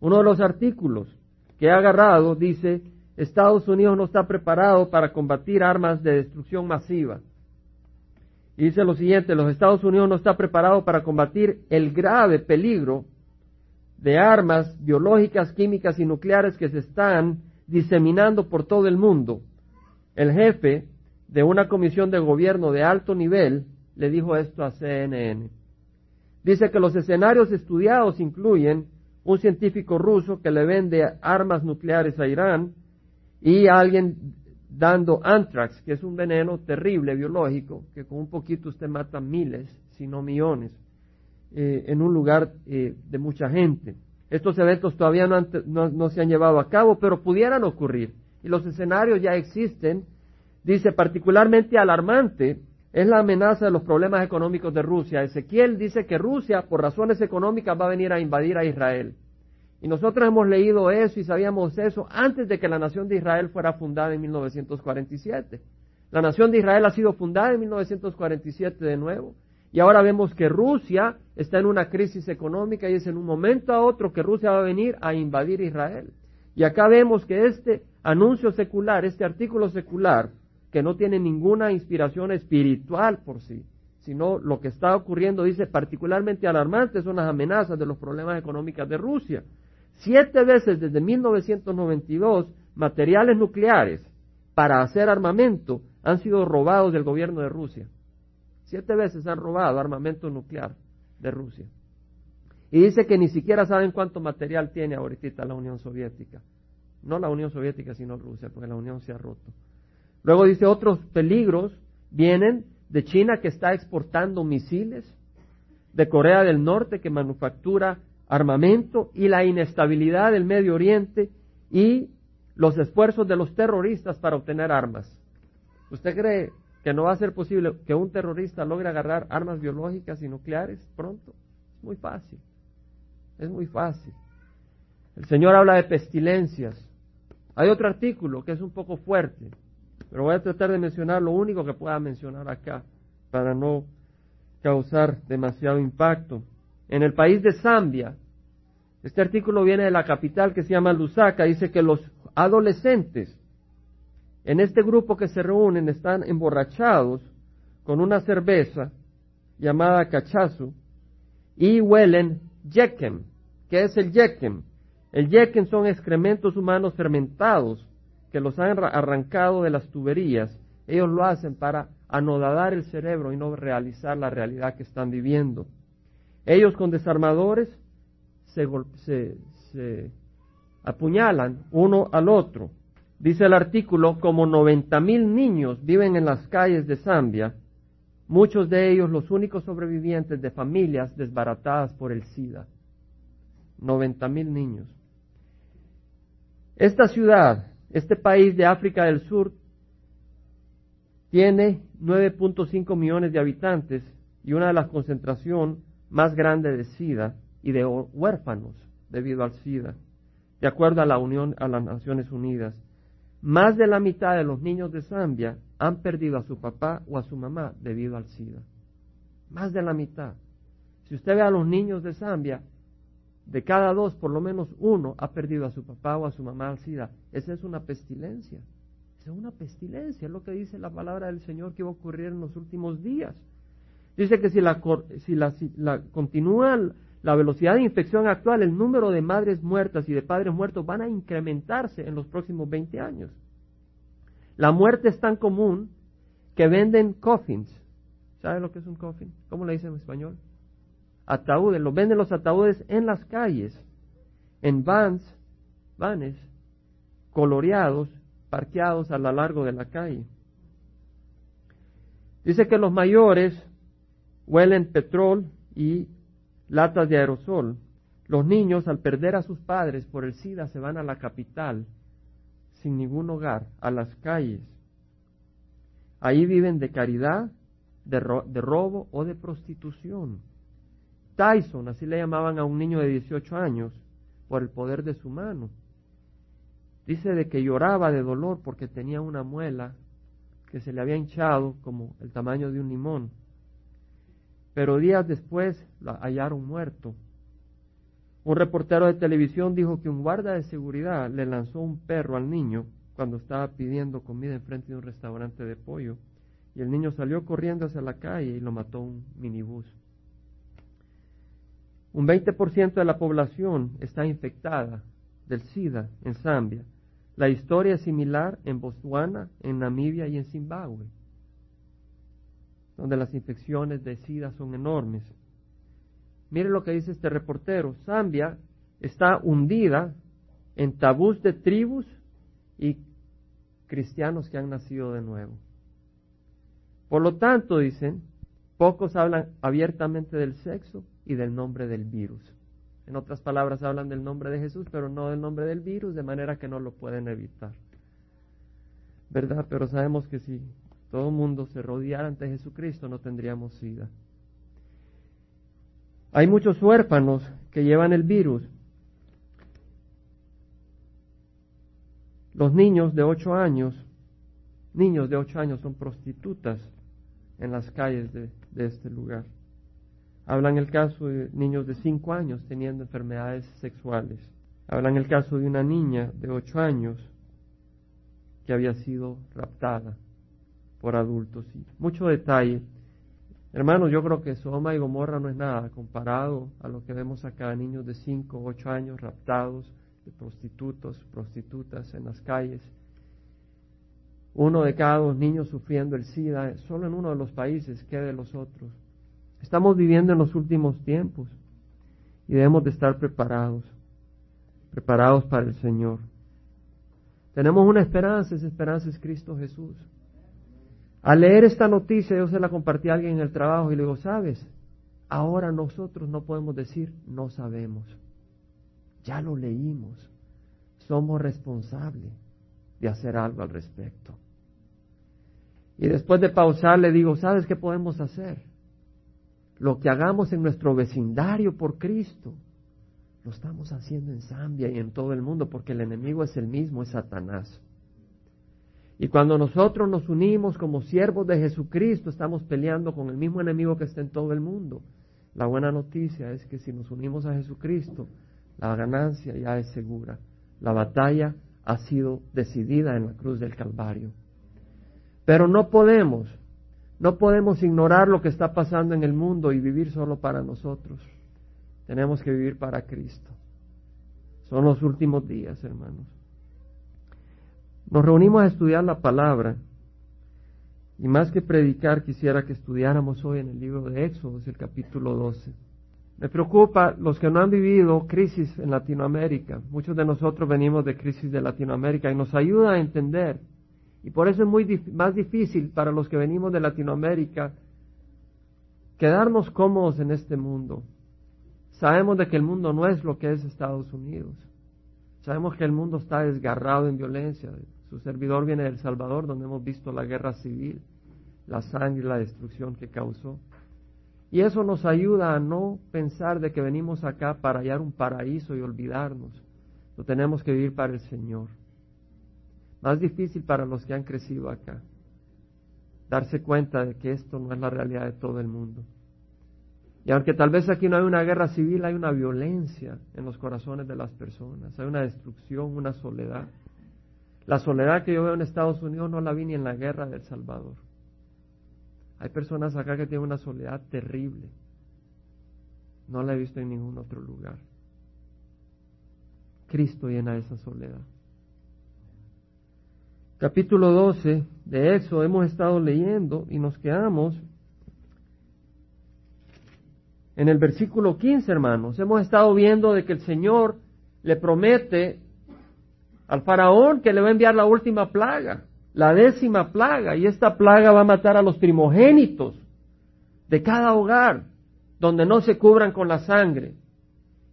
Uno de los artículos que he agarrado dice, Estados Unidos no está preparado para combatir armas de destrucción masiva. Y dice lo siguiente, los Estados Unidos no está preparado para combatir el grave peligro de armas biológicas, químicas y nucleares que se están diseminando por todo el mundo. El jefe de una comisión de gobierno de alto nivel le dijo esto a CNN. Dice que los escenarios estudiados incluyen un científico ruso que le vende armas nucleares a Irán y alguien dando anthrax, que es un veneno terrible biológico, que con un poquito usted mata miles, si no millones, eh, en un lugar eh, de mucha gente. Estos eventos todavía no, se han llevado a cabo, pero pudieran ocurrir. Y los escenarios ya existen. Dice, particularmente alarmante es la amenaza de los problemas económicos de Rusia. Ezequiel dice que Rusia, por razones económicas, va a venir a invadir a Israel. Y nosotros hemos leído eso y sabíamos eso antes de que la nación de Israel fuera fundada en 1947. La nación de Israel ha sido fundada en 1947 de nuevo. Y ahora vemos que Rusia está en una crisis económica y es en un momento a otro que Rusia va a venir a invadir Israel. Y acá vemos que este anuncio secular, este artículo secular, que no tiene ninguna inspiración espiritual por sí, sino lo que está ocurriendo, dice, particularmente alarmantes son las amenazas de los problemas económicos de Rusia. Siete veces desde 1992, materiales nucleares para hacer armamento han sido robados del gobierno de Rusia. Siete veces han robado armamento nuclear de Rusia. Y dice que ni siquiera saben cuánto material tiene ahorita la Unión Soviética. No la Unión Soviética, sino Rusia, porque la Unión se ha roto. Luego dice otros peligros vienen de China que está exportando misiles, de Corea del Norte que manufactura armamento y la inestabilidad del Medio Oriente y los esfuerzos de los terroristas para obtener armas. ¿Usted cree que no va a ser posible que un terrorista logre agarrar armas biológicas y nucleares pronto? Es muy fácil. Es muy fácil. El Señor habla de pestilencias. Hay otro artículo que es un poco fuerte, pero voy a tratar de mencionar lo único que pueda mencionar acá para no causar demasiado impacto. En el país de Zambia, este artículo viene de la capital que se llama Lusaka, dice que los adolescentes en este grupo que se reúnen están emborrachados con una cerveza llamada cachazo y huelen yekem. ¿Qué es el yekem? El yekem son excrementos humanos fermentados que los han arrancado de las tuberías, ellos lo hacen para anodar el cerebro y no realizar la realidad que están viviendo. Ellos con desarmadores se, apuñalan uno al otro. Dice el artículo, como 90 mil niños viven en las calles de Zambia, muchos de ellos los únicos sobrevivientes de familias desbaratadas por el SIDA. 90 mil niños. Esta ciudad este país de África del Sur tiene 9.5 millones de habitantes y una de las concentraciones más grandes de SIDA y de huérfanos debido al SIDA, de acuerdo a la Unión a las Naciones Unidas. Más de la mitad de los niños de Zambia han perdido a su papá o a su mamá debido al SIDA. Más de la mitad. Si usted ve a los niños de Zambia, de cada dos, por lo menos uno ha perdido a su papá o a su mamá al SIDA. Esa es una pestilencia. Es una pestilencia, es lo que dice la palabra del Señor que va a ocurrir en los últimos días. Dice que si la, si la, si la continúa la velocidad de infección actual, el número de madres muertas y de padres muertos van a incrementarse en los próximos 20 años. La muerte es tan común que venden coffins. ¿Sabe lo que es un coffin? ¿Cómo le dicen en español? Ataúdes, los venden los ataúdes en las calles, en vans, vanes, coloreados, parqueados a lo largo de la calle. Dice que los mayores huelen petróleo y latas de aerosol. Los niños, al perder a sus padres por el SIDA, se van a la capital, sin ningún hogar, a las calles. Ahí viven de caridad, de, de robo o de prostitución. Tyson, así le llamaban a un niño de 18 años, por el poder de su mano. Dice de que lloraba de dolor porque tenía una muela que se le había hinchado como el tamaño de un limón. Pero días después lo hallaron muerto. Un reportero de televisión dijo que un guarda de seguridad le lanzó un perro al niño cuando estaba pidiendo comida enfrente de un restaurante de pollo y el niño salió corriendo hacia la calle y lo mató un minibús. Un 20% de la población está infectada del SIDA en Zambia. La historia es similar en Botswana, en Namibia y en Zimbabue, donde las infecciones de SIDA son enormes. Mire lo que dice este reportero. Zambia está hundida en tabús de tribus y cristianos que han nacido de nuevo. Por lo tanto, dicen, pocos hablan abiertamente del sexo y del nombre del virus. En otras palabras, hablan del nombre de Jesús, pero no del nombre del virus, de manera que no lo pueden evitar. ¿Verdad? Pero sabemos que si todo el mundo se rodeara ante Jesucristo, no tendríamos SIDA. Hay muchos huérfanos que llevan el virus. Los niños de ocho años, niños de ocho años son prostitutas en las calles de este lugar. Hablan el caso de niños de cinco años teniendo enfermedades sexuales. Hablan el caso de una niña de ocho años que había sido raptada por adultos. Y mucho detalle. Hermanos, yo creo que Soma y Gomorra no es nada comparado a lo que vemos acá, niños de 5 o 8 años raptados, de prostitutos, prostitutas en las calles. Uno de cada dos niños sufriendo el SIDA, solo en uno de los países, que de los otros? Estamos viviendo en los últimos tiempos y debemos de estar preparados, preparados para el Señor. Tenemos una esperanza, esa esperanza es Cristo Jesús. Al leer esta noticia, yo se la compartí a alguien en el trabajo y le digo, ¿sabes? Ahora nosotros no podemos decir, no sabemos. Ya lo leímos. Somos responsables de hacer algo al respecto. Y después de pausar le digo, ¿sabes qué podemos hacer? Lo que hagamos en nuestro vecindario por Cristo, lo estamos haciendo en Zambia y en todo el mundo porque el enemigo es el mismo, es Satanás. Y cuando nosotros nos unimos como siervos de Jesucristo, estamos peleando con el mismo enemigo que está en todo el mundo. La buena noticia es que si nos unimos a Jesucristo, la ganancia ya es segura. La batalla ha sido decidida en la cruz del Calvario. Pero no podemos, no podemos ignorar lo que está pasando en el mundo y vivir solo para nosotros. Tenemos que vivir para Cristo. Son los últimos días, hermanos. Nos reunimos a estudiar la palabra y más que predicar quisiera que estudiáramos hoy en el libro de Éxodo, el capítulo 12. Me preocupa los que no han vivido crisis en Latinoamérica. Muchos de nosotros venimos de crisis de Latinoamérica y nos ayuda a entender. Y por eso es muy más difícil para los que venimos de Latinoamérica quedarnos cómodos en este mundo. Sabemos de que el mundo no es lo que es Estados Unidos. Sabemos que el mundo está desgarrado en violencia. Su servidor viene del Salvador, donde hemos visto la guerra civil, la sangre y la destrucción que causó. Y eso nos ayuda a no pensar de que venimos acá para hallar un paraíso y olvidarnos. Lo tenemos que vivir para el Señor. Más difícil para los que han crecido acá. Darse cuenta de que esto no es la realidad de todo el mundo. Y aunque tal vez aquí no hay una guerra civil, hay una violencia en los corazones de las personas, hay una destrucción, una soledad. La soledad que yo veo en Estados Unidos no la vi ni en la guerra del Salvador. Hay personas acá que tienen una soledad terrible. No la he visto en ningún otro lugar. Cristo llena esa soledad. Capítulo 12 de eso hemos estado leyendo y nos quedamos en el versículo 15, hermanos. Hemos estado viendo de que el Señor le promete al faraón que le va a enviar la última plaga, la décima plaga, y esta plaga va a matar a los primogénitos de cada hogar donde no se cubran con la sangre.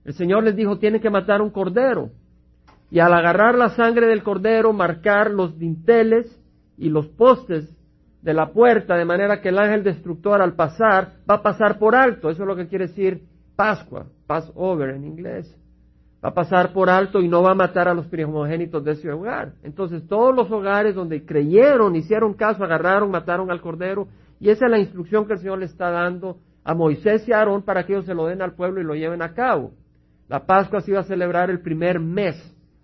El Señor les dijo, tiene que matar un cordero. Y al agarrar la sangre del cordero, marcar los dinteles y los postes de la puerta, de manera que el ángel destructor al pasar va a pasar por alto. Eso es lo que quiere decir Pascua, Passover en inglés va a pasar por alto y no va a matar a los primogénitos de ese hogar. Entonces todos los hogares donde creyeron, hicieron caso, agarraron, mataron al cordero, y esa es la instrucción que el Señor le está dando a Moisés y a Aarón para que ellos se lo den al pueblo y lo lleven a cabo. La Pascua se iba a celebrar el primer mes.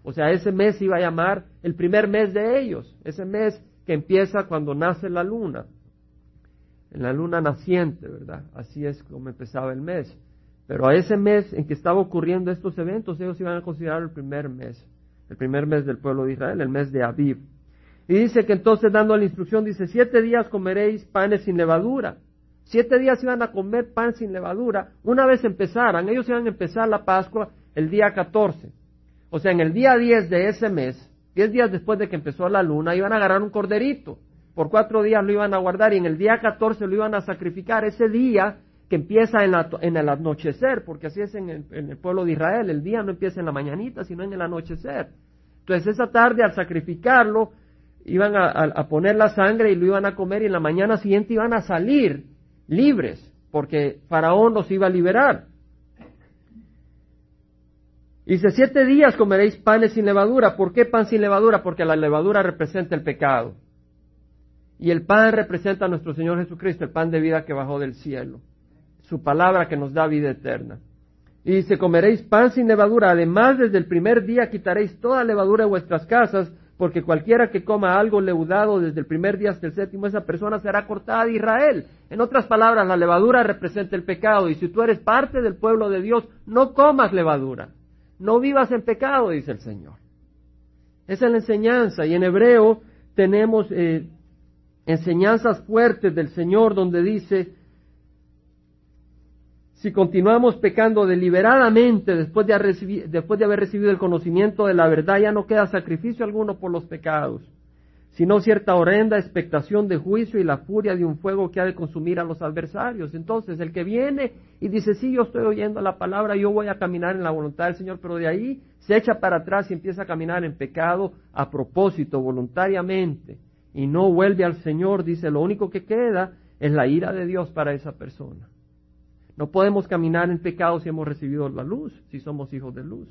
O sea, ese mes iba a llamar el primer mes de ellos. Ese mes que empieza cuando nace la luna. En la luna naciente, ¿verdad? Así es como empezaba el mes. Pero a ese mes en que estaba ocurriendo estos eventos, ellos iban a considerar el primer mes. El primer mes del pueblo de Israel, el mes de Aviv. Y dice que entonces dando la instrucción, dice, siete días comeréis panes sin levadura. Siete días iban a comer pan sin levadura. Una vez empezaran, ellos iban a empezar la Pascua el día 14. O sea, en el día 10 de ese mes, diez días después de que empezó la luna, iban a agarrar un corderito. Por cuatro días lo iban a guardar y en el día 14 lo iban a sacrificar. Ese día que empieza en, en el anochecer, porque así es en el, en el, pueblo de Israel, el día no empieza en la mañanita, sino en el anochecer. Entonces esa tarde al sacrificarlo, iban a, a, poner la sangre y lo iban a comer y en la mañana siguiente iban a salir libres, porque Faraón los iba a liberar. Dice, siete días comeréis panes sin levadura. ¿Por qué pan sin levadura? Porque la levadura representa el pecado. Y el pan representa a nuestro Señor Jesucristo, el pan de vida que bajó del cielo. Su palabra que nos da vida eterna. Y dice, comeréis pan sin levadura. Además, desde el primer día quitaréis toda levadura de vuestras casas porque cualquiera que coma algo leudado desde el primer día hasta el séptimo, esa persona será cortada de Israel. En otras palabras, la levadura representa el pecado, y si tú eres parte del pueblo de Dios, no comas levadura, no vivas en pecado, dice el Señor. Esa es la enseñanza, y en hebreo tenemos eh, enseñanzas fuertes del Señor donde dice, si continuamos pecando deliberadamente después de, haber recibido el conocimiento de la verdad, ya no queda sacrificio alguno por los pecados, sino cierta horrenda expectación de juicio y la furia de un fuego que ha de consumir a los adversarios. Entonces, el que viene y dice, sí, yo estoy oyendo la palabra, yo voy a caminar en la voluntad del Señor, pero de ahí se echa para atrás y empieza a caminar en pecado a propósito, voluntariamente, y no vuelve al Señor, dice, lo único que queda es la ira de Dios para esa persona. No podemos caminar en pecado si hemos recibido la luz, si somos hijos de luz.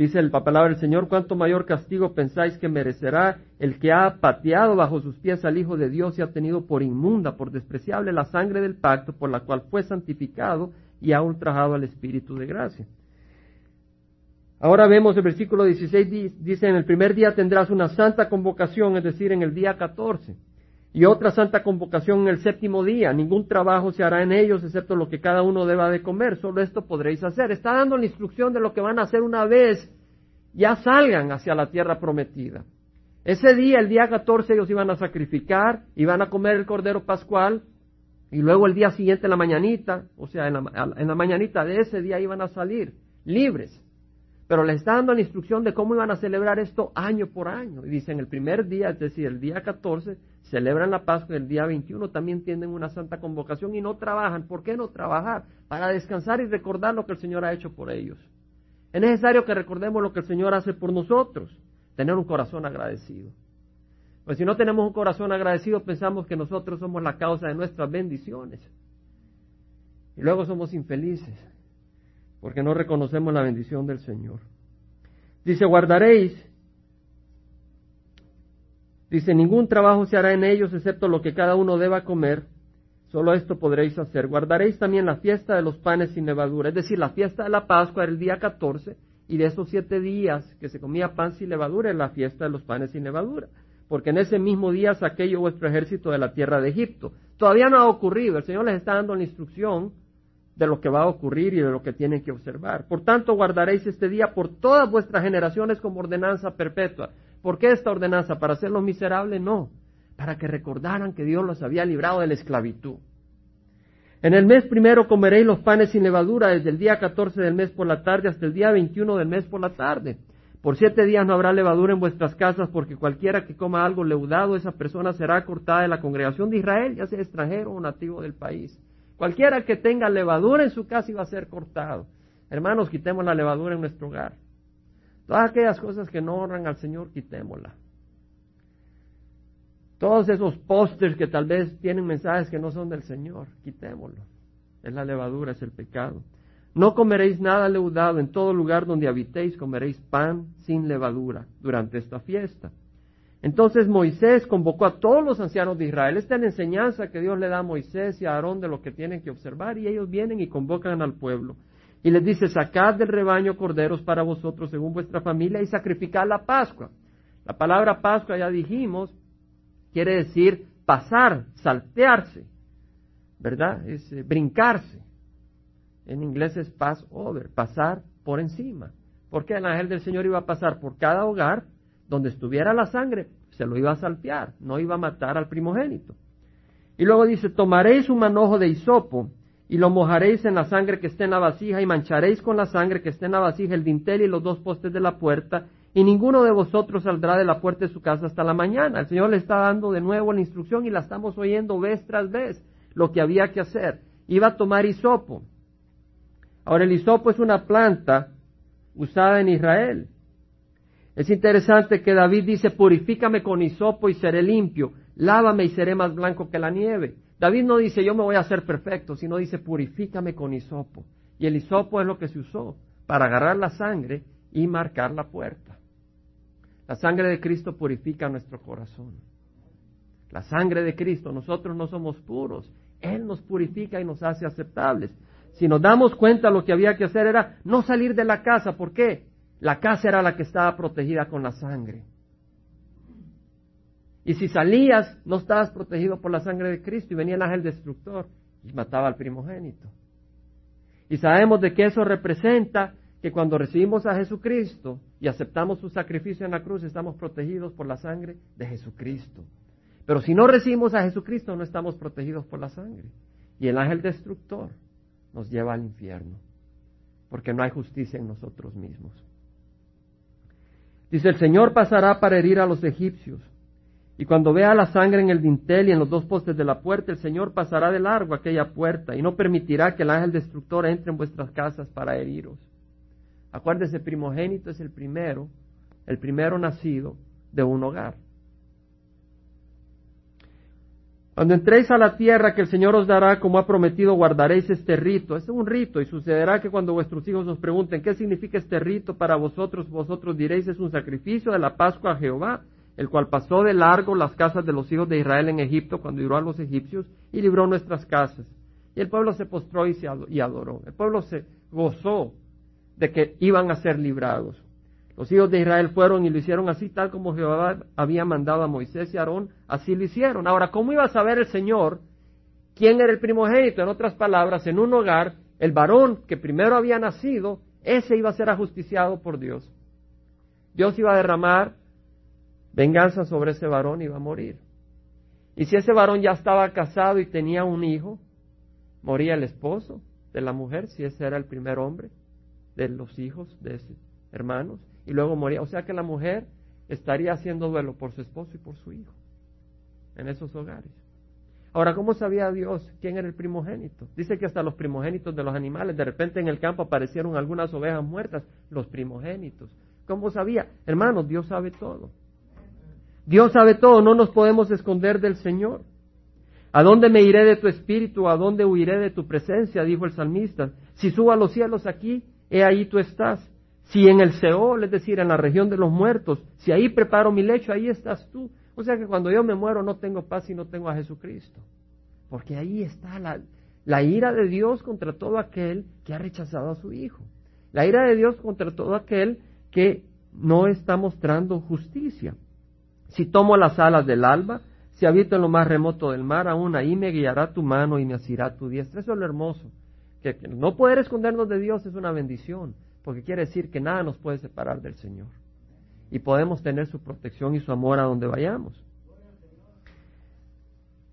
Dice la palabra del Señor, cuánto mayor castigo pensáis que merecerá el que ha pateado bajo sus pies al Hijo de Dios y ha tenido por inmunda, por despreciable la sangre del pacto por la cual fue santificado y ha ultrajado al Espíritu de gracia. Ahora vemos el versículo 16, dice, en el primer día tendrás una santa convocación, es decir, en el día 14 y otra santa convocación en el séptimo día. Ningún trabajo se hará en ellos excepto lo que cada uno deba de comer. Solo esto podréis hacer. Está dando la instrucción de lo que van a hacer una vez ya salgan hacia la tierra prometida. Ese día, el día 14, ellos iban a sacrificar, iban a comer el cordero pascual y luego el día siguiente, en la mañanita, o sea, en la, en la mañanita de ese día iban a salir libres. Pero les está dando la instrucción de cómo iban a celebrar esto año por año. Y dicen, el primer día, es decir, el día 14, celebran la Pascua, el día 21 también tienen una santa convocación y no trabajan. ¿Por qué no trabajar? Para descansar y recordar lo que el Señor ha hecho por ellos. Es necesario que recordemos lo que el Señor hace por nosotros, tener un corazón agradecido. Pues si no tenemos un corazón agradecido, pensamos que nosotros somos la causa de nuestras bendiciones. Y luego somos infelices porque no reconocemos la bendición del Señor. Dice, guardaréis, dice, ningún trabajo se hará en ellos excepto lo que cada uno deba comer, solo esto podréis hacer. Guardaréis también la fiesta de los panes sin levadura, es decir, la fiesta de la Pascua era el día 14, y de esos siete días que se comía pan sin levadura es la fiesta de los panes sin levadura, porque en ese mismo día saqué yo vuestro ejército de la tierra de Egipto. Todavía no ha ocurrido, el Señor les está dando la instrucción de lo que va a ocurrir y de lo que tienen que observar. Por tanto, guardaréis este día por todas vuestras generaciones como ordenanza perpetua. ¿Por qué esta ordenanza? ¿Para hacerlos miserables? No, para que recordaran que Dios los había librado de la esclavitud. En el mes primero comeréis los panes sin levadura desde el día 14 del mes por la tarde hasta el día 21 del mes por la tarde. Por siete días no habrá levadura en vuestras casas, porque cualquiera que coma algo leudado, esa persona será cortada de la congregación de Israel, ya sea extranjero o nativo del país. Cualquiera que tenga levadura en su casa iba a ser cortado. Hermanos, quitemos la levadura en nuestro hogar. Todas aquellas cosas que no honran al Señor, quitémosla. Todos esos pósters que tal vez tienen mensajes que no son del Señor, quitémoslo. Es la levadura, es el pecado. No comeréis nada leudado, en todo lugar donde habitéis comeréis pan sin levadura durante esta fiesta. Entonces Moisés convocó a todos los ancianos de Israel. Esta es la enseñanza que Dios le da a Moisés y a Aarón de lo que tienen que observar y ellos vienen y convocan al pueblo. y les dice, sacad del rebaño corderos para vosotros según vuestra familia y sacrificad la Pascua. La palabra Pascua, ya dijimos, quiere decir pasar, saltearse, ¿verdad? Es eh, brincarse. En inglés es pass over, pasar por encima. Porque el ángel del Señor iba a pasar por cada hogar donde estuviera la sangre, se lo iba a saltear, no iba a matar al primogénito. Y luego dice, tomaréis un manojo de hisopo y lo mojaréis en la sangre que esté en la vasija y mancharéis con la sangre que esté en la vasija el dintel y los dos postes de la puerta y ninguno de vosotros saldrá de la puerta de su casa hasta la mañana. El Señor le está dando de nuevo la instrucción y la estamos oyendo vez tras vez lo que había que hacer. Iba a tomar hisopo. Ahora el hisopo es una planta usada en Israel. Es interesante que David dice, purifícame con hisopo y seré limpio, lávame y seré más blanco que la nieve. David no dice yo me voy a hacer perfecto, sino dice purifícame con hisopo. Y el hisopo es lo que se usó para agarrar la sangre y marcar la puerta. La sangre de Cristo purifica nuestro corazón. La sangre de Cristo, nosotros no somos puros. Él nos purifica y nos hace aceptables. Si nos damos cuenta, lo que había que hacer era no salir de la casa. ¿Por qué? La casa era la que estaba protegida con la sangre. Y si salías, no estabas protegido por la sangre de Cristo y venía el ángel destructor y mataba al primogénito. Y sabemos de que eso representa que cuando recibimos a Jesucristo y aceptamos su sacrificio en la cruz, estamos protegidos por la sangre de Jesucristo. Pero si no recibimos a Jesucristo, no estamos protegidos por la sangre. Y el ángel destructor nos lleva al infierno, porque no hay justicia en nosotros mismos. Dice, el Señor pasará para herir a los egipcios y cuando vea la sangre en el dintel y en los dos postes de la puerta, el Señor pasará de largo aquella puerta y no permitirá que el ángel destructor entre en vuestras casas para heriros. Acuérdese, primogénito es el primero, el primero nacido de un hogar. Cuando entréis a la tierra que el Señor os dará, como ha prometido, guardaréis este rito. Es un rito y sucederá que cuando vuestros hijos os pregunten qué significa este rito para vosotros, vosotros diréis es un sacrificio de la Pascua a Jehová el cual pasó de largo las casas de los hijos de Israel en Egipto cuando hirió a los egipcios y libró nuestras casas. Y el pueblo se postró y, se adoró. El pueblo se gozó de que iban a ser librados. Los hijos de Israel fueron y lo hicieron así, tal como Jehová había mandado a Moisés y Aarón, así lo hicieron. Ahora, ¿cómo iba a saber el Señor quién era el primogénito? En otras palabras, en un hogar, el varón que primero había nacido, ese iba a ser ajusticiado por Dios. Dios iba a derramar venganza sobre ese varón iba a morir. Y si ese varón ya estaba casado y tenía un hijo, moría el esposo de la mujer, si ese era el primer hombre de los hijos de ese hermanos, y luego moría. O sea que la mujer estaría haciendo duelo por su esposo y por su hijo en esos hogares. Ahora, ¿cómo sabía Dios quién era el primogénito? Dice que hasta los primogénitos de los animales, de repente en el campo aparecieron algunas ovejas muertas, los primogénitos. ¿Cómo sabía? Hermanos, Dios sabe todo. Dios sabe todo, no nos podemos esconder del Señor. ¿A dónde me iré de tu espíritu? ¿A dónde huiré de tu presencia? Dijo el salmista. Si subo a los cielos aquí, he ahí tú estás. Si en el Seol, es decir, en la región de los muertos, si ahí preparo mi lecho, ahí estás tú. O sea que cuando yo me muero no tengo paz y no tengo a Jesucristo. Porque ahí está la, ira de Dios contra todo aquel que ha rechazado a su Hijo. La ira de Dios contra todo aquel que no está mostrando justicia. Si tomo las alas del alba, si habito en lo más remoto del mar, aún ahí me guiará tu mano y me asirá tu diestra. Eso es lo hermoso. Que, no poder escondernos de Dios es una bendición, porque quiere decir que nada nos puede separar del Señor. Y podemos tener su protección y su amor a donde vayamos.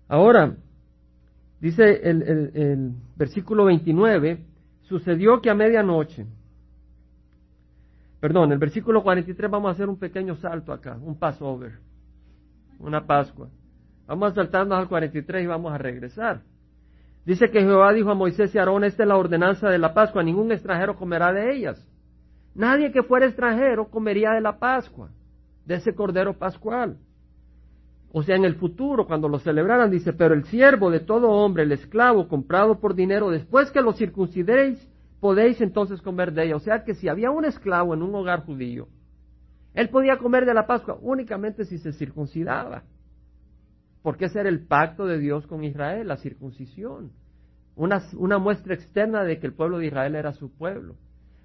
Ahora, dice el, versículo 29, sucedió que a medianoche, perdón, el versículo 43 vamos a hacer un pequeño salto acá, un passover una Pascua. Vamos a saltarnos al 43 y vamos a regresar. Dice que Jehová dijo a Moisés y Aarón, esta es la ordenanza de la Pascua, ningún extranjero comerá de ellas. Nadie que fuera extranjero comería de la Pascua, de ese cordero pascual. O sea, en el futuro, cuando lo celebraran, dice, pero el siervo de todo hombre, el esclavo comprado por dinero, después que lo circuncideréis, podéis entonces comer de ella. O sea que si había un esclavo en un hogar judío, él podía comer de la Pascua únicamente si se circuncidaba. Porque ese era el pacto de Dios con Israel, la circuncisión. una, una muestra externa de que el pueblo de Israel era su pueblo.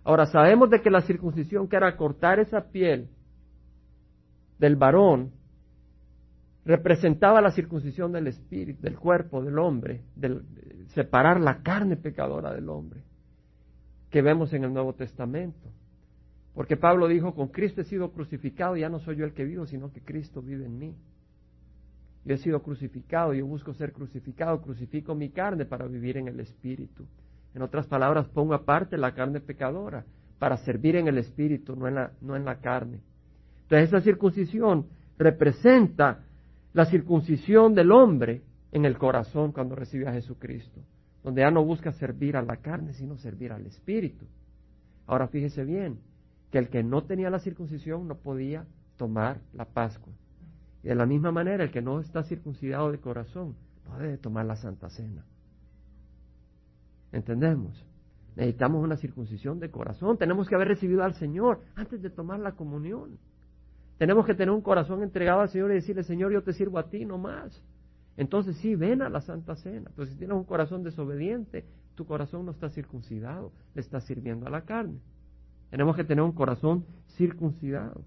Ahora sabemos de que la circuncisión, que era cortar esa piel del varón, representaba la circuncisión del espíritu, del cuerpo del hombre, del, separar la carne pecadora del hombre, que vemos en el Nuevo Testamento. Porque Pablo dijo, con Cristo he sido crucificado, ya no soy yo el que vivo, sino que Cristo vive en mí. Yo he sido crucificado, yo busco ser crucificado, crucifico mi carne para vivir en el Espíritu. En otras palabras, pongo aparte la carne pecadora para servir en el Espíritu, no en la, no en la carne. Entonces esa circuncisión representa la circuncisión del hombre en el corazón cuando recibe a Jesucristo, donde ya no busca servir a la carne, sino servir al Espíritu. Ahora fíjese bien, que el que no tenía la circuncisión no podía tomar la Pascua. Y de la misma manera, el que no está circuncidado de corazón no debe tomar la Santa Cena. ¿Entendemos? Necesitamos una circuncisión de corazón. Tenemos que haber recibido al Señor antes de tomar la comunión. Tenemos que tener un corazón entregado al Señor y decirle, Señor, yo te sirvo a ti no más. Entonces sí, ven a la Santa Cena. Pero si tienes un corazón desobediente, tu corazón no está circuncidado, le está sirviendo a la carne. Tenemos que tener un corazón circuncidado.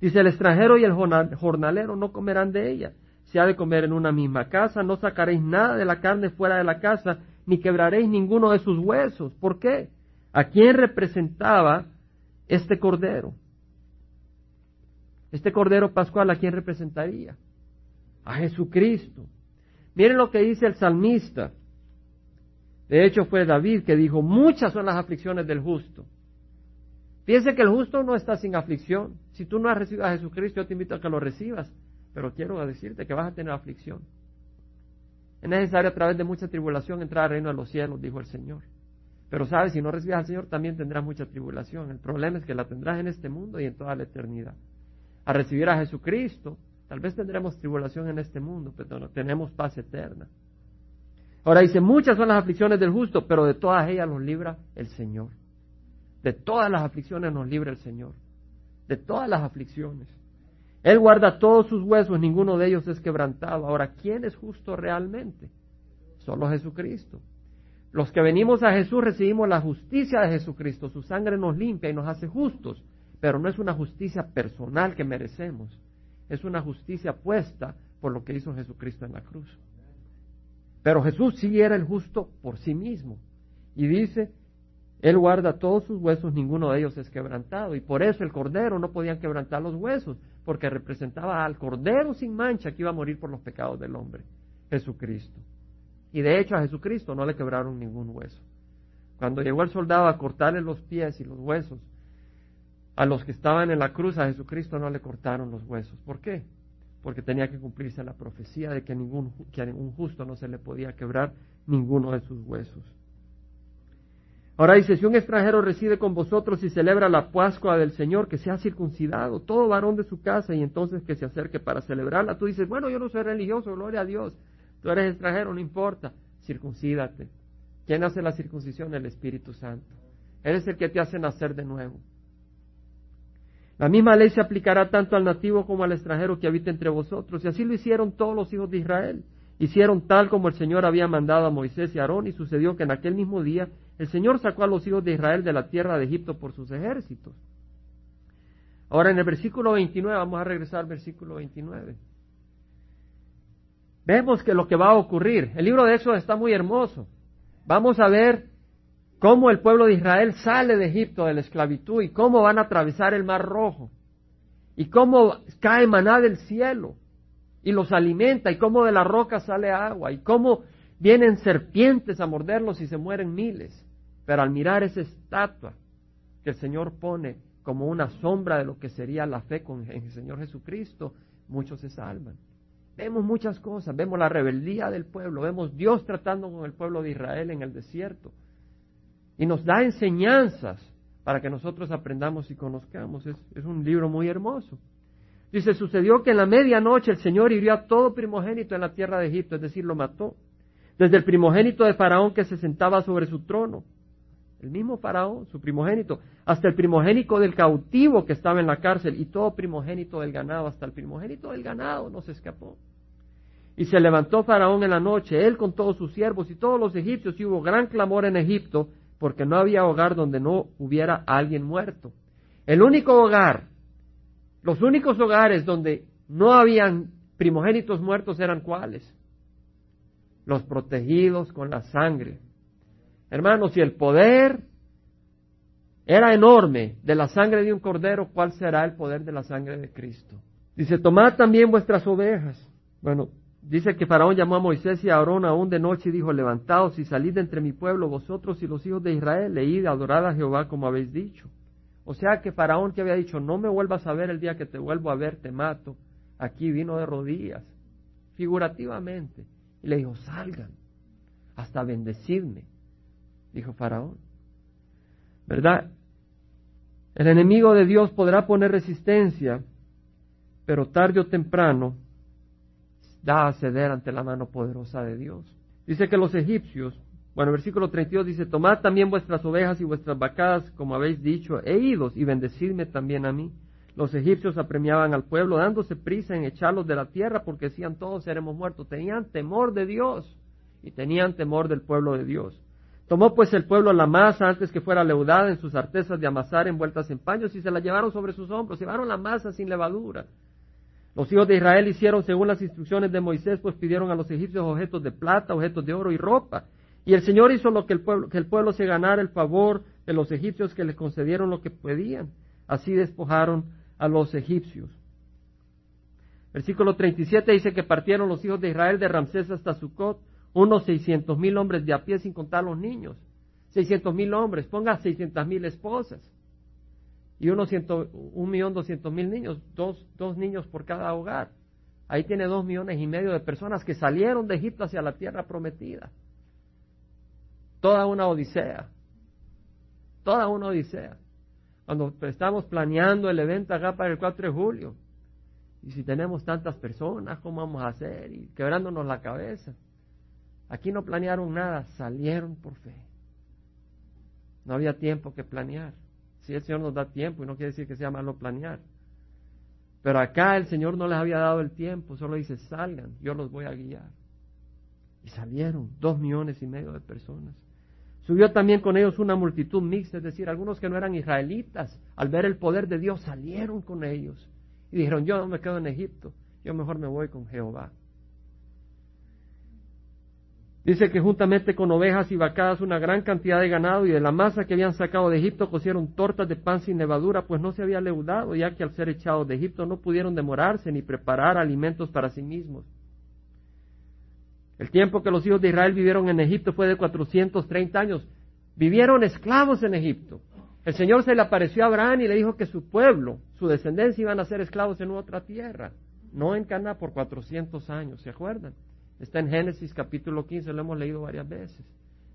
Dice, el extranjero y el jornalero no comerán de ella. Se ha de comer en una misma casa, no sacaréis nada de la carne fuera de la casa, ni quebraréis ninguno de sus huesos. ¿Por qué? ¿A quién representaba este cordero? Este cordero pascual, ¿a quién representaría? A Jesucristo. Miren lo que dice el salmista. De hecho fue David que dijo, muchas son las aflicciones del justo. Piense que el justo no está sin aflicción. Si tú no has recibido a Jesucristo, yo te invito a que lo recibas. Pero quiero decirte que vas a tener aflicción. Es necesario a través de mucha tribulación entrar al reino de los cielos, dijo el Señor. Pero sabes, si no recibes al Señor también tendrás mucha tribulación. El problema es que la tendrás en este mundo y en toda la eternidad. A recibir a Jesucristo, tal vez tendremos tribulación en este mundo, pero no, tenemos paz eterna. Ahora dice, muchas son las aflicciones del justo, pero de todas ellas los libra el Señor. De todas las aflicciones nos libra el Señor. De todas las aflicciones. Él guarda todos sus huesos, ninguno de ellos es quebrantado. Ahora, ¿quién es justo realmente? Solo Jesucristo. Los que venimos a Jesús recibimos la justicia de Jesucristo. Su sangre nos limpia y nos hace justos. Pero no es una justicia personal que merecemos. Es una justicia puesta por lo que hizo Jesucristo en la cruz. Pero Jesús sí era el justo por sí mismo. Y dice, él guarda todos sus huesos, ninguno de ellos es quebrantado. Y por eso el cordero no podían quebrantar los huesos, porque representaba al cordero sin mancha que iba a morir por los pecados del hombre, Jesucristo. Y de hecho a Jesucristo no le quebraron ningún hueso. Cuando llegó el soldado a cortarle los pies y los huesos a los que estaban en la cruz, a Jesucristo no le cortaron los huesos. ¿Por qué? Porque tenía que cumplirse la profecía de que, ningún, que a ningún justo no se le podía quebrar ninguno de sus huesos. Ahora dice, si un extranjero reside con vosotros y celebra la Pascua del Señor, que sea circuncidado, todo varón de su casa, y entonces que se acerque para celebrarla. Tú dices, bueno, yo no soy religioso, gloria a Dios. Tú eres extranjero, no importa. Circuncídate. ¿Quién hace la circuncisión? El Espíritu Santo. Eres el que te hace nacer de nuevo. La misma ley se aplicará tanto al nativo como al extranjero que habita entre vosotros. Y así lo hicieron todos los hijos de Israel. Hicieron tal como el Señor había mandado a Moisés y Aarón, y sucedió que en aquel mismo día el Señor sacó a los hijos de Israel de la tierra de Egipto por sus ejércitos. Ahora en el versículo 29, vamos a regresar al versículo 29. Vemos que lo que va a ocurrir, el libro de Éxodo está muy hermoso. Vamos a ver cómo el pueblo de Israel sale de Egipto de la esclavitud y cómo van a atravesar el mar rojo y cómo cae maná del cielo y los alimenta y cómo de la roca sale agua y cómo vienen serpientes a morderlos y se mueren miles. Pero al mirar esa estatua que el Señor pone como una sombra de lo que sería la fe con, el Señor Jesucristo, muchos se salvan. Vemos muchas cosas, vemos la rebeldía del pueblo, vemos Dios tratando con el pueblo de Israel en el desierto. Y nos da enseñanzas para que nosotros aprendamos y conozcamos. Es, es un libro muy hermoso. Dice, sucedió que en la medianoche el Señor hirió a todo primogénito en la tierra de Egipto, es decir, lo mató. Desde el primogénito de Faraón que se sentaba sobre su trono el mismo faraón, su primogénito, hasta el primogénito del cautivo que estaba en la cárcel y todo primogénito del ganado, hasta el primogénito del ganado no se escapó. Y se levantó Faraón en la noche, él con todos sus siervos y todos los egipcios, y hubo gran clamor en Egipto, porque no había hogar donde no hubiera alguien muerto. El único hogar, los únicos hogares donde no habían primogénitos muertos eran cuáles? Los protegidos con la sangre. Hermanos, si el poder era enorme de la sangre de un cordero, ¿cuál será el poder de la sangre de Cristo? Dice, tomad también vuestras ovejas. Bueno, dice que Faraón llamó a Moisés y a Aarón aún de noche y dijo, levantaos y salid de entre mi pueblo, vosotros y los hijos de Israel, e id a adorar a Jehová como habéis dicho. O sea que Faraón que había dicho, no me vuelvas a ver el día que te vuelvo a ver, te mato, aquí vino de rodillas, figurativamente, y le dijo, salgan, hasta bendecirme, dijo Faraón. ¿Verdad? El enemigo de Dios podrá poner resistencia, pero tarde o temprano da a ceder ante la mano poderosa de Dios. Dice que los egipcios, bueno, versículo 32 dice, tomad también vuestras ovejas y vuestras vacadas, como habéis dicho, e idos y bendecidme también a mí. Los egipcios apremiaban al pueblo, dándose prisa en echarlos de la tierra, porque decían todos seremos muertos. Tenían temor de Dios y tenían temor del pueblo de Dios. Tomó pues el pueblo la masa antes que fuera leudada en sus artesas de amasar envueltas en paños y se la llevaron sobre sus hombros, llevaron la masa sin levadura. Los hijos de Israel hicieron según las instrucciones de Moisés, pues pidieron a los egipcios objetos de plata, objetos de oro y ropa. Y el Señor hizo lo que el pueblo, que el pueblo se ganara el favor de los egipcios que les concedieron lo que pedían. Así despojaron a los egipcios. Versículo 37 dice que partieron los hijos de Israel de Ramsés hasta Sucot unos seiscientos mil hombres de a pie sin contar los niños. Seiscientos mil hombres, ponga seiscientas mil esposas. Y unos ciento, un millón doscientos mil niños, dos, dos niños por cada hogar. Ahí tiene dos millones y medio de personas que salieron de Egipto hacia la tierra prometida. Toda una odisea. Toda una odisea. Cuando estamos planeando el evento acá para el 4 de julio, y si tenemos tantas personas, ¿cómo vamos a hacer? Y quebrándonos la cabeza. Aquí no planearon nada, salieron por fe. No había tiempo que planear. Si el Señor nos da tiempo, y no quiere decir que sea malo planear. Pero acá el Señor no les había dado el tiempo, solo dice, salgan, yo los voy a guiar. Y salieron dos millones y medio de personas. Subió también con ellos una multitud mixta, es decir, algunos que no eran israelitas, al ver el poder de Dios, salieron con ellos. Y dijeron, yo no me quedo en Egipto, yo mejor me voy con Jehová. Dice que juntamente con ovejas y vacadas una gran cantidad de ganado y de la masa que habían sacado de Egipto cocieron tortas de pan sin levadura, pues no se había leudado, ya que al ser echados de Egipto no pudieron demorarse ni preparar alimentos para sí mismos. El tiempo que los hijos de Israel vivieron en Egipto fue de 430 años. Vivieron esclavos en Egipto. El Señor se le apareció a Abraham y le dijo que su pueblo, su descendencia, iban a ser esclavos en otra tierra, no en Cana por 400 años, ¿se acuerdan? Está en Génesis capítulo 15, lo hemos leído varias veces.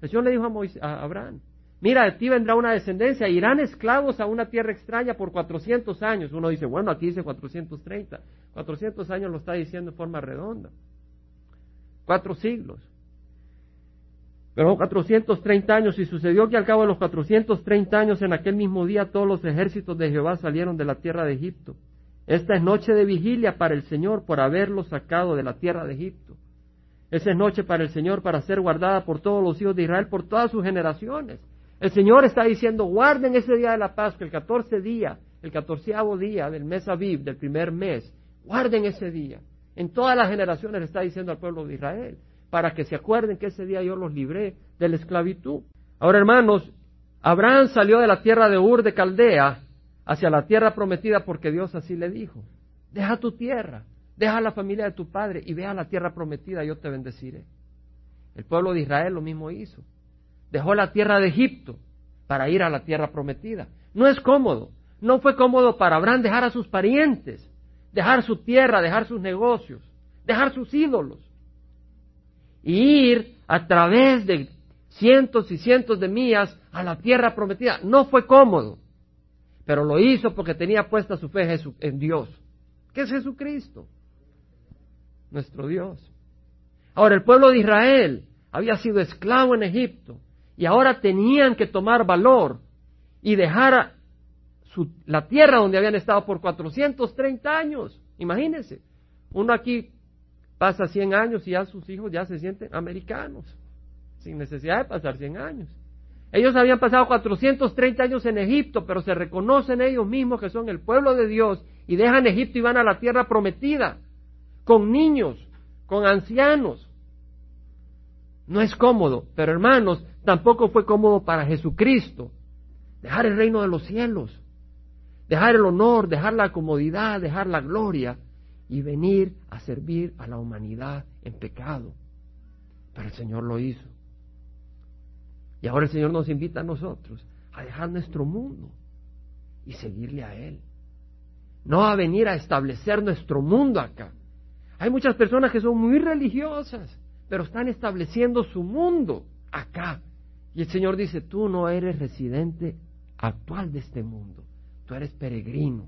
El Señor le dijo a, a Abraham, mira, de ti vendrá una descendencia, irán esclavos a una tierra extraña por 400 años. Uno dice, bueno, aquí dice 430. 400 años lo está diciendo en forma redonda. Cuatro siglos. Pero 430 años, y sucedió que al cabo de los 430 años, en aquel mismo día, todos los ejércitos de Jehová salieron de la tierra de Egipto. Esta es noche de vigilia para el Señor por haberlo sacado de la tierra de Egipto. Esa es noche para el Señor para ser guardada por todos los hijos de Israel, por todas sus generaciones. El Señor está diciendo, guarden ese día de la Pascua, el catorce día, el catorceavo día del mes Aviv, del primer mes. Guarden ese día. En todas las generaciones le está diciendo al pueblo de Israel, para que se acuerden que ese día yo los libré de la esclavitud. Ahora, hermanos, Abraham salió de la tierra de Ur de Caldea hacia la tierra prometida porque Dios así le dijo. Deja tu tierra, Deja la familia de tu padre y ve a la tierra prometida, yo te bendeciré. El pueblo de Israel lo mismo hizo. Dejó la tierra de Egipto para ir a la tierra prometida. No es cómodo. No fue cómodo para Abraham dejar a sus parientes, dejar su tierra, dejar sus negocios, dejar sus ídolos. Y ir a través de cientos y cientos de millas a la tierra prometida. No fue cómodo, pero lo hizo porque tenía puesta su fe en Dios, que es Jesucristo nuestro Dios. Ahora, el pueblo de Israel había sido esclavo en Egipto y ahora tenían que tomar valor y dejar la tierra donde habían estado por 430 años. Imagínense, uno aquí pasa 100 años y ya sus hijos ya se sienten americanos, sin necesidad de pasar 100 años. Ellos habían pasado 430 años en Egipto, pero se reconocen ellos mismos que son el pueblo de Dios y dejan Egipto y van a la tierra prometida, con niños, con ancianos. No es cómodo, pero hermanos, tampoco fue cómodo para Jesucristo dejar el reino de los cielos, dejar el honor, dejar la comodidad, dejar la gloria y venir a servir a la humanidad en pecado. Pero el Señor lo hizo. Y ahora el Señor nos invita a nosotros a dejar nuestro mundo y seguirle a Él. No a venir a establecer nuestro mundo acá. Hay muchas personas que son muy religiosas, pero están estableciendo su mundo acá. Y el Señor dice, tú no eres residente actual de este mundo, tú eres peregrino.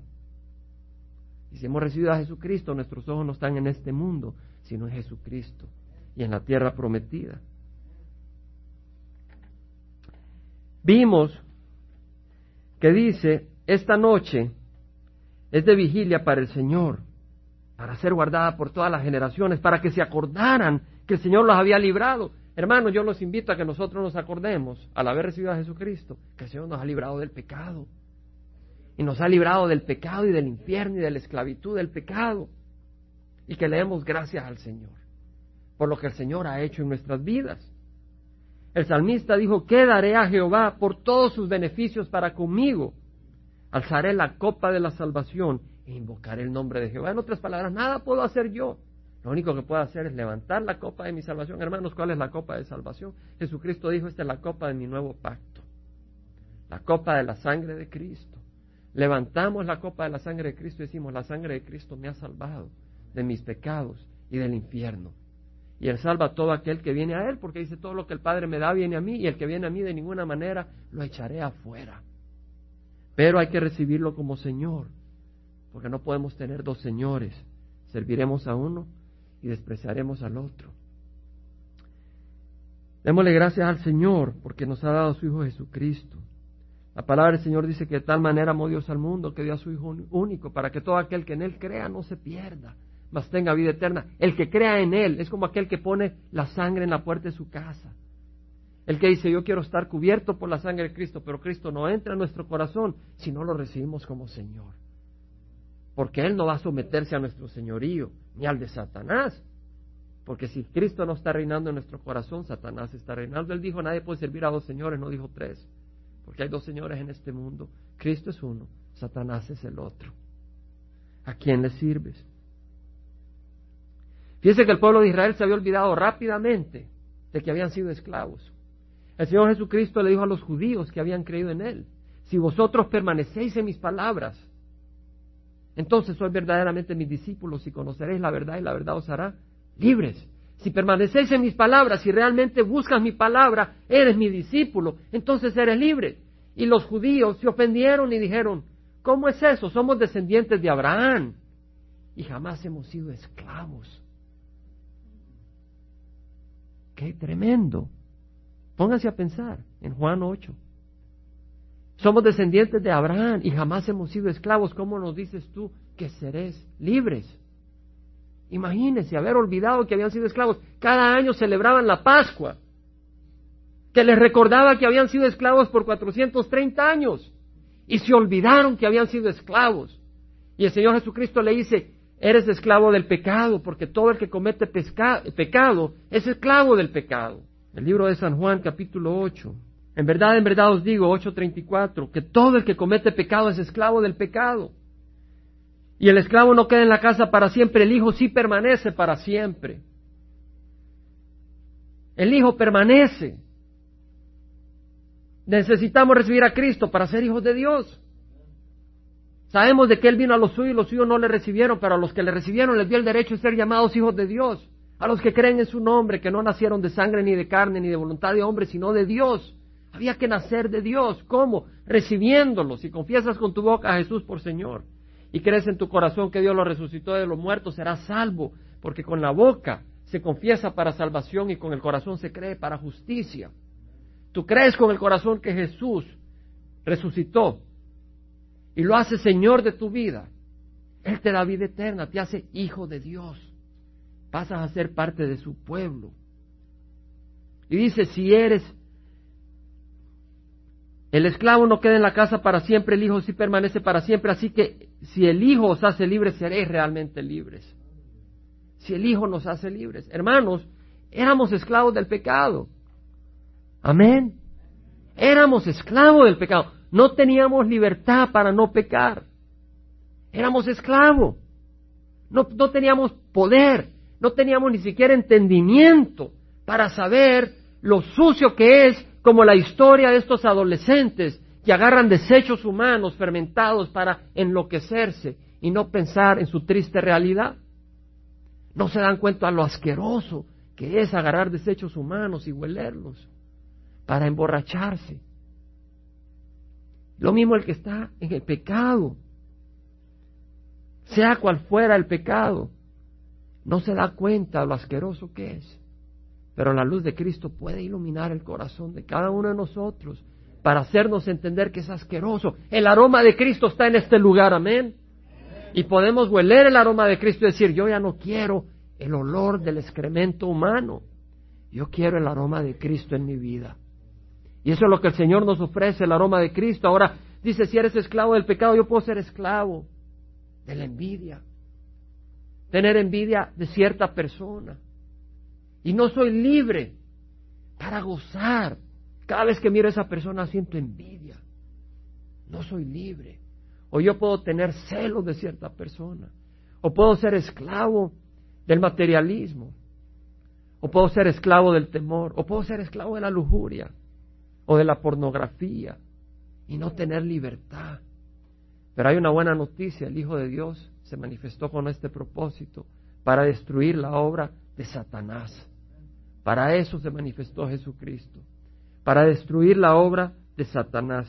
Y si hemos recibido a Jesucristo, nuestros ojos no están en este mundo, sino en Jesucristo y en la tierra prometida. Vimos que dice, esta noche es de vigilia para el Señor, para ser guardada por todas las generaciones, para que se acordaran que el Señor los había librado. Hermanos, yo los invito a que nosotros nos acordemos, al haber recibido a Jesucristo, que el Señor nos ha librado del pecado. Y nos ha librado del pecado y del infierno y de la esclavitud del pecado. Y que le demos gracias al Señor por lo que el Señor ha hecho en nuestras vidas. El salmista dijo, ¿qué daré a Jehová por todos sus beneficios para conmigo? Alzaré la copa de la salvación e invocaré el nombre de Jehová. En otras palabras, nada puedo hacer yo. Lo único que puedo hacer es levantar la copa de mi salvación. Hermanos, ¿cuál es la copa de salvación? Jesucristo dijo, esta es la copa de mi nuevo pacto. La copa de la sangre de Cristo. Levantamos la copa de la sangre de Cristo y decimos, la sangre de Cristo me ha salvado de mis pecados y del infierno. Y Él salva a todo aquel que viene a Él, porque dice, todo lo que el Padre me da viene a mí, y el que viene a mí de ninguna manera lo echaré afuera. Pero hay que recibirlo como Señor, porque no podemos tener dos señores. Serviremos a uno y despreciaremos al otro. Démosle gracias al Señor porque nos ha dado su Hijo Jesucristo. La palabra del Señor dice que de tal manera amó Dios al mundo que dio a su Hijo único para que todo aquel que en Él crea no se pierda, mas tenga vida eterna. El que crea en Él es como aquel que pone la sangre en la puerta de su casa. El que dice, yo quiero estar cubierto por la sangre de Cristo, pero Cristo no entra en nuestro corazón si no lo recibimos como Señor. Porque Él no va a someterse a nuestro señorío, ni al de Satanás. Porque si Cristo no está reinando en nuestro corazón, Satanás está reinando. Él dijo, nadie puede servir a dos señores, no dijo tres. Porque hay dos señores en este mundo. Cristo es uno, Satanás es el otro. ¿A quién le sirves? Fíjese que el pueblo de Israel se había olvidado rápidamente de que habían sido esclavos. El Señor Jesucristo le dijo a los judíos que habían creído en Él, si vosotros permanecéis en mis palabras, entonces sois verdaderamente mis discípulos y conoceréis la verdad y la verdad os hará libres. Si permanecéis en mis palabras, si realmente buscas mi palabra, eres mi discípulo, entonces eres libre. Y los judíos se ofendieron y dijeron, ¿cómo es eso? Somos descendientes de Abraham y jamás hemos sido esclavos. Qué tremendo. Pónganse a pensar en Juan 8. Somos descendientes de Abraham y jamás hemos sido esclavos. ¿Cómo nos dices tú que seréis libres? Imagínense haber olvidado que habían sido esclavos. Cada año celebraban la Pascua, que les recordaba que habían sido esclavos por 430 años y se olvidaron que habían sido esclavos. Y el Señor Jesucristo le dice, eres esclavo del pecado, porque todo el que comete pecado es esclavo del pecado. El libro de San Juan, capítulo 8. En verdad, en verdad os digo, 8.34, que todo el que comete pecado es esclavo del pecado. Y el esclavo no queda en la casa para siempre, el hijo sí permanece para siempre. El hijo permanece. Necesitamos recibir a Cristo para ser hijos de Dios. Sabemos de que Él vino a los suyos y los suyos no le recibieron, pero a los que le recibieron les dio el derecho de ser llamados hijos de Dios. A los que creen en su nombre, que no nacieron de sangre ni de carne ni de voluntad de hombre, sino de Dios. Había que nacer de Dios. ¿Cómo? Recibiéndolo. Si confiesas con tu boca a Jesús por Señor y crees en tu corazón que Dios lo resucitó de los muertos, serás salvo, porque con la boca se confiesa para salvación y con el corazón se cree para justicia. Tú crees con el corazón que Jesús resucitó y lo hace Señor de tu vida. Él te da vida eterna, te hace hijo de Dios. pasas a ser parte de su pueblo. Y dice, si eres el esclavo no queda en la casa para siempre, el hijo sí permanece para siempre, así que si el hijo os hace libres, seréis realmente libres. Si el hijo nos hace libres. Hermanos, éramos esclavos del pecado. Amén. Éramos esclavos del pecado. No teníamos libertad para no pecar. Éramos esclavos. No, no teníamos poder. No teníamos ni siquiera entendimiento para saber lo sucio que es como la historia de estos adolescentes que agarran desechos humanos fermentados para enloquecerse y no pensar en su triste realidad. No se dan cuenta lo asqueroso que es agarrar desechos humanos y huelerlos para emborracharse. Lo mismo el que está en el pecado, sea cual fuera el pecado, no se da cuenta lo asqueroso que es. Pero la luz de Cristo puede iluminar el corazón de cada uno de nosotros para hacernos entender que es asqueroso. El aroma de Cristo está en este lugar, amén. Y podemos hueler el aroma de Cristo y decir, yo ya no quiero el olor del excremento humano, yo quiero el aroma de Cristo en mi vida. Y eso es lo que el Señor nos ofrece, el aroma de Cristo. Ahora dice, si eres esclavo del pecado, yo puedo ser esclavo de la envidia. Tener envidia de cierta persona y no soy libre para gozar. Cada vez que miro a esa persona siento envidia. No soy libre. O yo puedo tener celos de cierta persona. O puedo ser esclavo del materialismo. O puedo ser esclavo del temor. O puedo ser esclavo de la lujuria. O de la pornografía. Y no tener libertad. Pero hay una buena noticia. El Hijo de Dios se manifestó con este propósito para destruir la obra de Satanás. Para eso se manifestó Jesucristo, para destruir la obra de Satanás.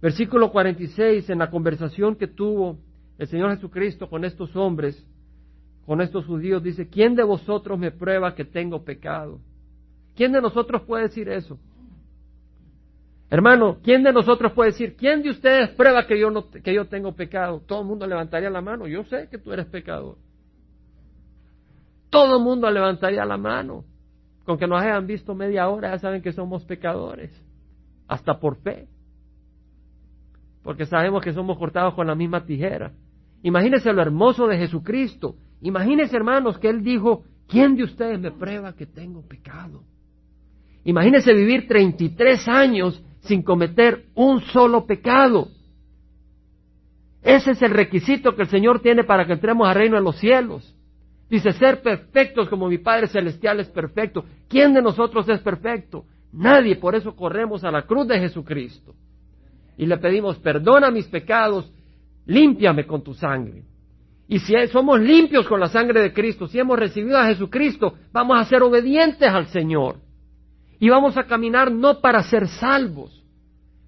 Versículo 46, en la conversación que tuvo el Señor Jesucristo con estos hombres, con estos judíos, dice, ¿quién de vosotros me prueba que tengo pecado? ¿Quién de nosotros puede decir eso? Hermano, ¿quién de nosotros puede decir, quién de ustedes prueba que yo, no, que yo tengo pecado? Todo el mundo levantaría la mano, yo sé que tú eres pecador todo el mundo levantaría la mano. Con que nos hayan visto media hora ya saben que somos pecadores, hasta por fe. Porque sabemos que somos cortados con la misma tijera. Imagínense lo hermoso de Jesucristo. Imagínense, hermanos, que Él dijo, ¿quién de ustedes me prueba que tengo pecado? Imagínense vivir 33 años sin cometer un solo pecado. Ese es el requisito que el Señor tiene para que entremos al reino de los cielos. Dice, ser perfectos como mi Padre Celestial es perfecto. ¿Quién de nosotros es perfecto? Nadie, por eso corremos a la cruz de Jesucristo. Y le pedimos, perdona mis pecados, límpiame con tu sangre. Y si somos limpios con la sangre de Cristo, si hemos recibido a Jesucristo, vamos a ser obedientes al Señor. Y vamos a caminar no para ser salvos.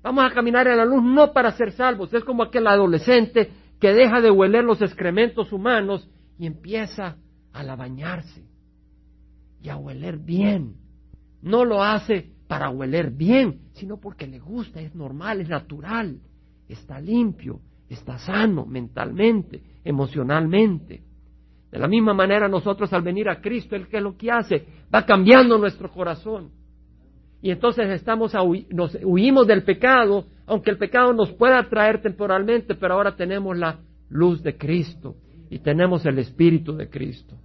Vamos a caminar en la luz no para ser salvos. Es como aquel adolescente que deja de hueler los excrementos humanos y empieza al bañarse y a hueler bien. No lo hace para hueler bien, sino porque le gusta, es normal, es natural, está limpio, está sano mentalmente, emocionalmente. De la misma manera nosotros al venir a Cristo, Él que es lo que hace, va cambiando nuestro corazón. Y entonces estamos nos huimos del pecado, aunque el pecado nos pueda traer temporalmente, pero ahora tenemos la luz de Cristo y tenemos el Espíritu de Cristo.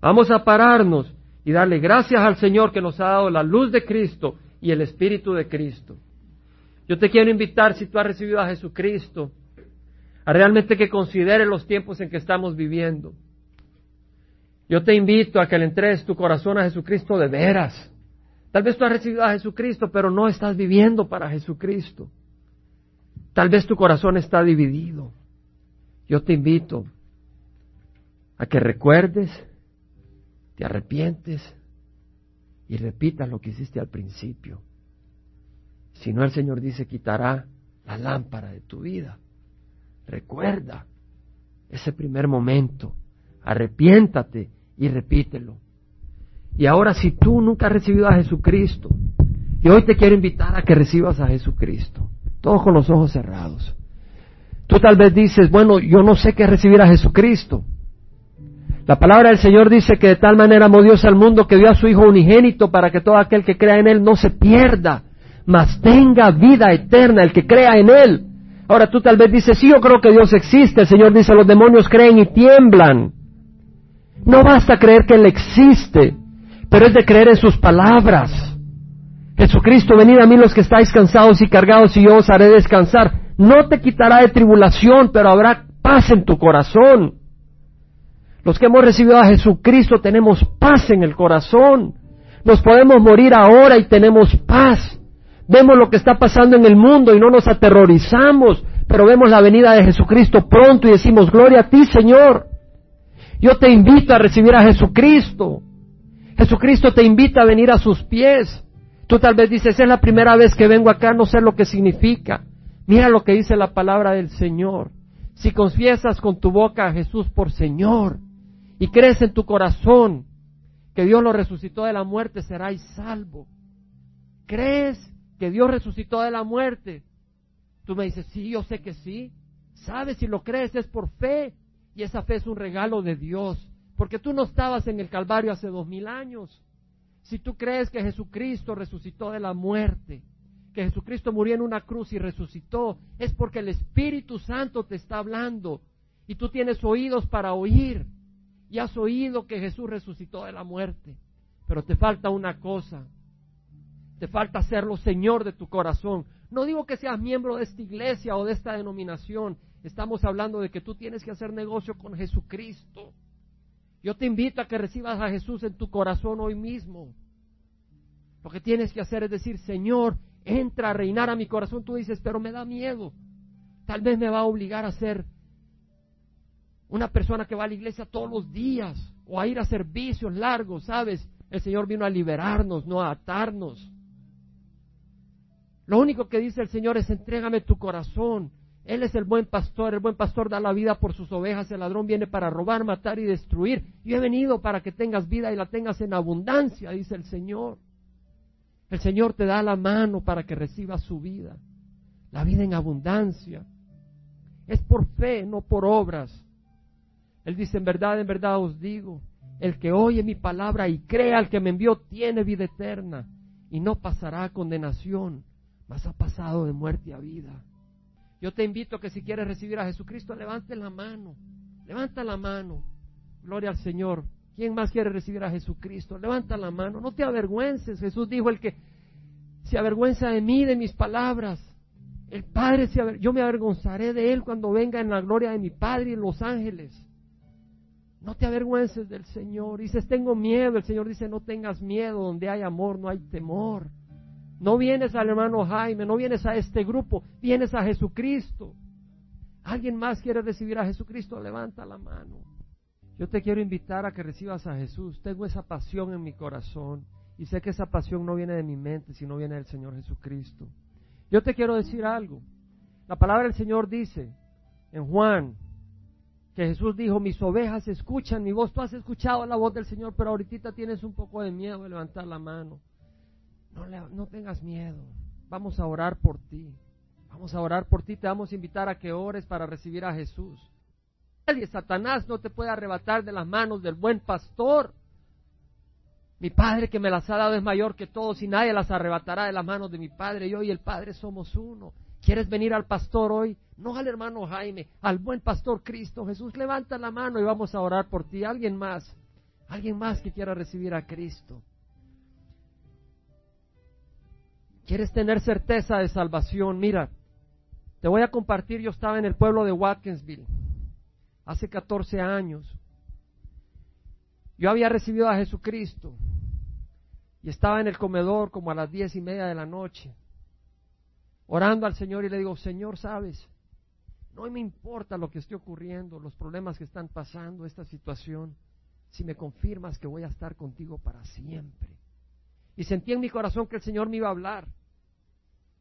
Vamos a pararnos y darle gracias al Señor que nos ha dado la luz de Cristo y el Espíritu de Cristo. Yo te quiero invitar, si tú has recibido a Jesucristo, a realmente que consideres los tiempos en que estamos viviendo. Yo te invito a que le entregues tu corazón a Jesucristo de veras. Tal vez tú has recibido a Jesucristo, pero no estás viviendo para Jesucristo. Tal vez tu corazón está dividido. Yo te invito a que recuerdes te arrepientes y repitas lo que hiciste al principio. Si no, el Señor dice, quitará la lámpara de tu vida. Recuerda ese primer momento, arrepiéntate y repítelo. Y ahora si tú nunca has recibido a Jesucristo, y hoy te quiero invitar a que recibas a Jesucristo, todos con los ojos cerrados. Tú tal vez dices, bueno, yo no sé qué recibir a Jesucristo. La palabra del Señor dice que de tal manera amó Dios al mundo que dio a su Hijo unigénito para que todo aquel que crea en Él no se pierda, mas tenga vida eterna, el que crea en Él. Ahora tú tal vez dices, sí, yo creo que Dios existe. El Señor dice, los demonios creen y tiemblan. No basta creer que Él existe, pero es de creer en sus palabras. Jesucristo, venid a mí los que estáis cansados y cargados y yo os haré descansar. No te quitará de tribulación, pero habrá paz en tu corazón. Los que hemos recibido a Jesucristo tenemos paz en el corazón. Nos podemos morir ahora y tenemos paz. Vemos lo que está pasando en el mundo y no nos aterrorizamos, pero vemos la venida de Jesucristo pronto y decimos, gloria a ti, Señor. Yo te invito a recibir a Jesucristo. Jesucristo te invita a venir a sus pies. Tú tal vez dices, es la primera vez que vengo acá, no sé lo que significa. Mira lo que dice la palabra del Señor. Si confiesas con tu boca a Jesús por Señor y crees en tu corazón que Dios lo resucitó de la muerte, serás salvo. ¿Crees que Dios resucitó de la muerte? Tú me dices, sí, yo sé que sí. ¿Sabes? Si lo crees es por fe. Y esa fe es un regalo de Dios. Porque tú no estabas en el Calvario hace dos mil años. Si tú crees que Jesucristo resucitó de la muerte, que Jesucristo murió en una cruz y resucitó, es porque el Espíritu Santo te está hablando y tú tienes oídos para oír y has oído que Jesús resucitó de la muerte, pero te falta una cosa, te falta serlo Señor de tu corazón. No digo que seas miembro de esta iglesia o de esta denominación, estamos hablando de que tú tienes que hacer negocio con Jesucristo. Yo te invito a que recibas a Jesús en tu corazón hoy mismo. Lo que tienes que hacer es decir, Señor, entra a reinar a mi corazón. Tú dices, pero me da miedo. Tal vez me va a obligar a ser una persona que va a la iglesia todos los días o a ir a servicios largos, ¿sabes? El Señor vino a liberarnos, no a atarnos. Lo único que dice el Señor es entrégame tu corazón. Él es el buen pastor, el buen pastor da la vida por sus ovejas, el ladrón viene para robar, matar y destruir. Yo he venido para que tengas vida y la tengas en abundancia, dice el Señor. El Señor te da la mano para que recibas su vida, la vida en abundancia. Es por fe, no por obras. Él dice, en verdad, en verdad os digo, el que oye mi palabra y crea al que me envió tiene vida eterna y no pasará condenación, mas ha pasado de muerte a vida. Yo te invito a que si quieres recibir a Jesucristo, levante la mano, levanta la mano. Gloria al Señor. ¿Quién más quiere recibir a Jesucristo? Levanta la mano, no te avergüences. Jesús dijo, el que se avergüenza de mí, de mis palabras, el Padre, se yo me avergonzaré de Él cuando venga en la gloria de mi Padre y en los ángeles. No te avergüences del Señor. Dices, tengo miedo. El Señor dice, no tengas miedo. Donde hay amor, no hay temor. No vienes al hermano Jaime, no vienes a este grupo, vienes a Jesucristo. ¿Alguien más quiere recibir a Jesucristo? Levanta la mano. Yo te quiero invitar a que recibas a Jesús. Tengo esa pasión en mi corazón y sé que esa pasión no viene de mi mente, sino viene del Señor Jesucristo. Yo te quiero decir algo. La palabra del Señor dice en Juan que Jesús dijo, mis ovejas escuchan mi voz. Tú has escuchado la voz del Señor, pero ahorita tienes un poco de miedo de levantar la mano. No, no tengas miedo. Vamos a orar por ti. Vamos a orar por ti. Te vamos a invitar a que ores para recibir a Jesús. Nadie, Satanás no te puede arrebatar de las manos del buen pastor. Mi Padre que me las ha dado es mayor que todos y nadie las arrebatará de las manos de mi Padre. Yo y el Padre somos uno. ¿Quieres venir al pastor hoy? No al hermano Jaime, al buen pastor Cristo Jesús. Levanta la mano y vamos a orar por ti. Alguien más, alguien más que quiera recibir a Cristo. ¿Quieres tener certeza de salvación? Mira, te voy a compartir, yo estaba en el pueblo de Watkinsville hace 14 años. Yo había recibido a Jesucristo y estaba en el comedor como a las diez y media de la noche orando al Señor y le digo, Señor, sabes, no me importa lo que esté ocurriendo, los problemas que están pasando, esta situación, si me confirmas que voy a estar contigo para siempre. Y sentí en mi corazón que el Señor me iba a hablar.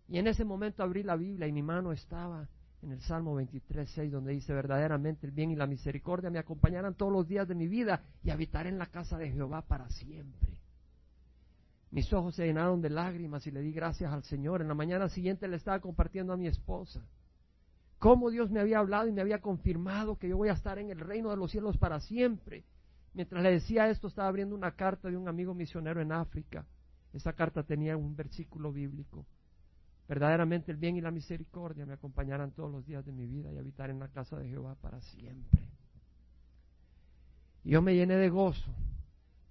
Y en ese momento abrí la Biblia y mi mano estaba en el Salmo 23, 6, donde dice, verdaderamente el bien y la misericordia me acompañarán todos los días de mi vida y habitaré en la casa de Jehová para siempre. Mis ojos se llenaron de lágrimas y le di gracias al Señor. En la mañana siguiente le estaba compartiendo a mi esposa cómo Dios me había hablado y me había confirmado que yo voy a estar en el reino de los cielos para siempre. Mientras le decía esto, estaba abriendo una carta de un amigo misionero en África. Esa carta tenía un versículo bíblico. Verdaderamente el bien y la misericordia me acompañarán todos los días de mi vida y habitar en la casa de Jehová para siempre. Y yo me llené de gozo,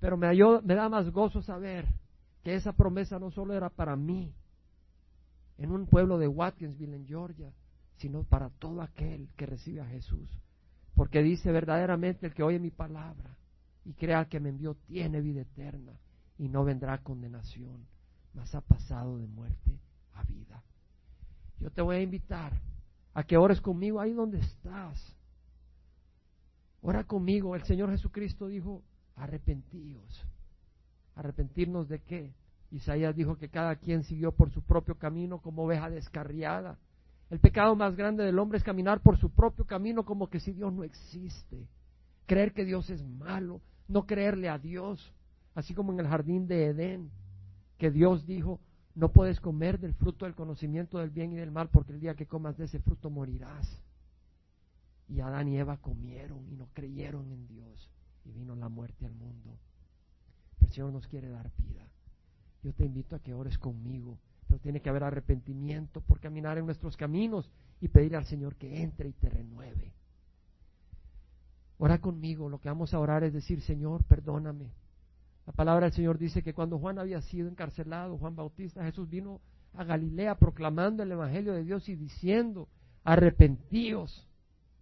pero me, me da más gozo saber que esa promesa no solo era para mí, en un pueblo de Watkinsville, en Georgia, sino para todo aquel que recibe a Jesús. Porque dice verdaderamente el que oye mi palabra y crea que me envió tiene vida eterna y no vendrá condenación, mas ha pasado de muerte a vida. Yo te voy a invitar a que ores conmigo ahí donde estás. Ora conmigo. El Señor Jesucristo dijo, arrepentíos. ¿Arrepentirnos de qué? Isaías dijo que cada quien siguió por su propio camino como oveja descarriada. El pecado más grande del hombre es caminar por su propio camino como que si Dios no existe. Creer que Dios es malo, no creerle a Dios, así como en el jardín de Edén, que Dios dijo, no puedes comer del fruto del conocimiento del bien y del mal, porque el día que comas de ese fruto morirás. Y Adán y Eva comieron y no creyeron en Dios y vino la muerte al mundo. el Señor nos quiere dar vida. Yo te invito a que ores conmigo, pero tiene que haber arrepentimiento por caminar en nuestros caminos y pedirle al Señor que entre y te renueve. Ora conmigo, lo que vamos a orar es decir, Señor, perdóname. La palabra del Señor dice que cuando Juan había sido encarcelado, Juan Bautista, Jesús vino a Galilea proclamando el Evangelio de Dios y diciendo, arrepentíos,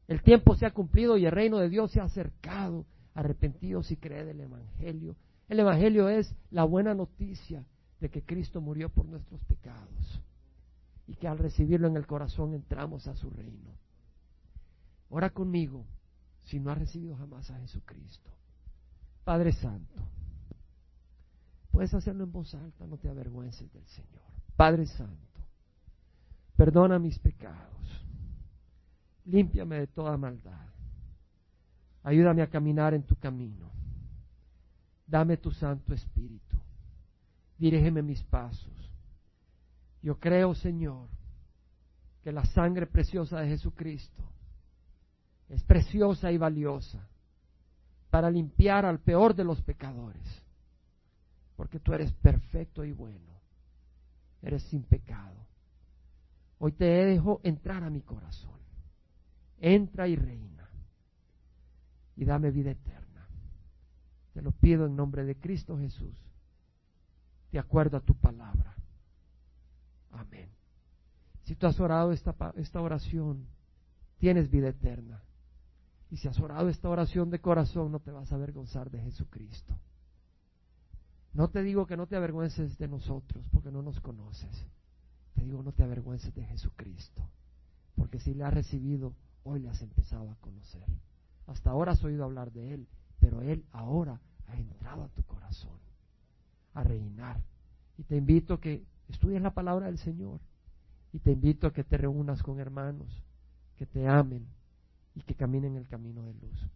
el tiempo se ha cumplido y el reino de Dios se ha acercado, arrepentíos y creed el Evangelio. El Evangelio es la buena noticia de que Cristo murió por nuestros pecados y que al recibirlo en el corazón entramos a su reino. Ora conmigo si no has recibido jamás a Jesucristo. Padre Santo, puedes hacerlo en voz alta, no te avergüences del Señor. Padre Santo, perdona mis pecados, límpiame de toda maldad, ayúdame a caminar en tu camino, dame tu Santo Espíritu, dirígeme mis pasos. Yo creo, Señor, que la sangre preciosa de Jesucristo es preciosa y valiosa para limpiar al peor de los pecadores, porque tú eres perfecto y bueno, eres sin pecado. Hoy te dejo entrar a mi corazón, entra y reina, y dame vida eterna. Te lo pido en nombre de Cristo Jesús, de acuerdo a tu palabra. Amén. Si tú has orado esta, esta oración, tienes vida eterna. Y si has orado esta oración de corazón, no te vas a avergonzar de Jesucristo. No te digo que no te avergüences de nosotros, porque no nos conoces. Te digo, no te avergüences de Jesucristo, porque si le has recibido, hoy le has empezado a conocer. Hasta ahora has oído hablar de Él, pero Él ahora ha entrado a tu corazón a reinar. Y te invito a que estudies la palabra del Señor. Y te invito a que te reúnas con hermanos que te amen y que caminen el camino de luz.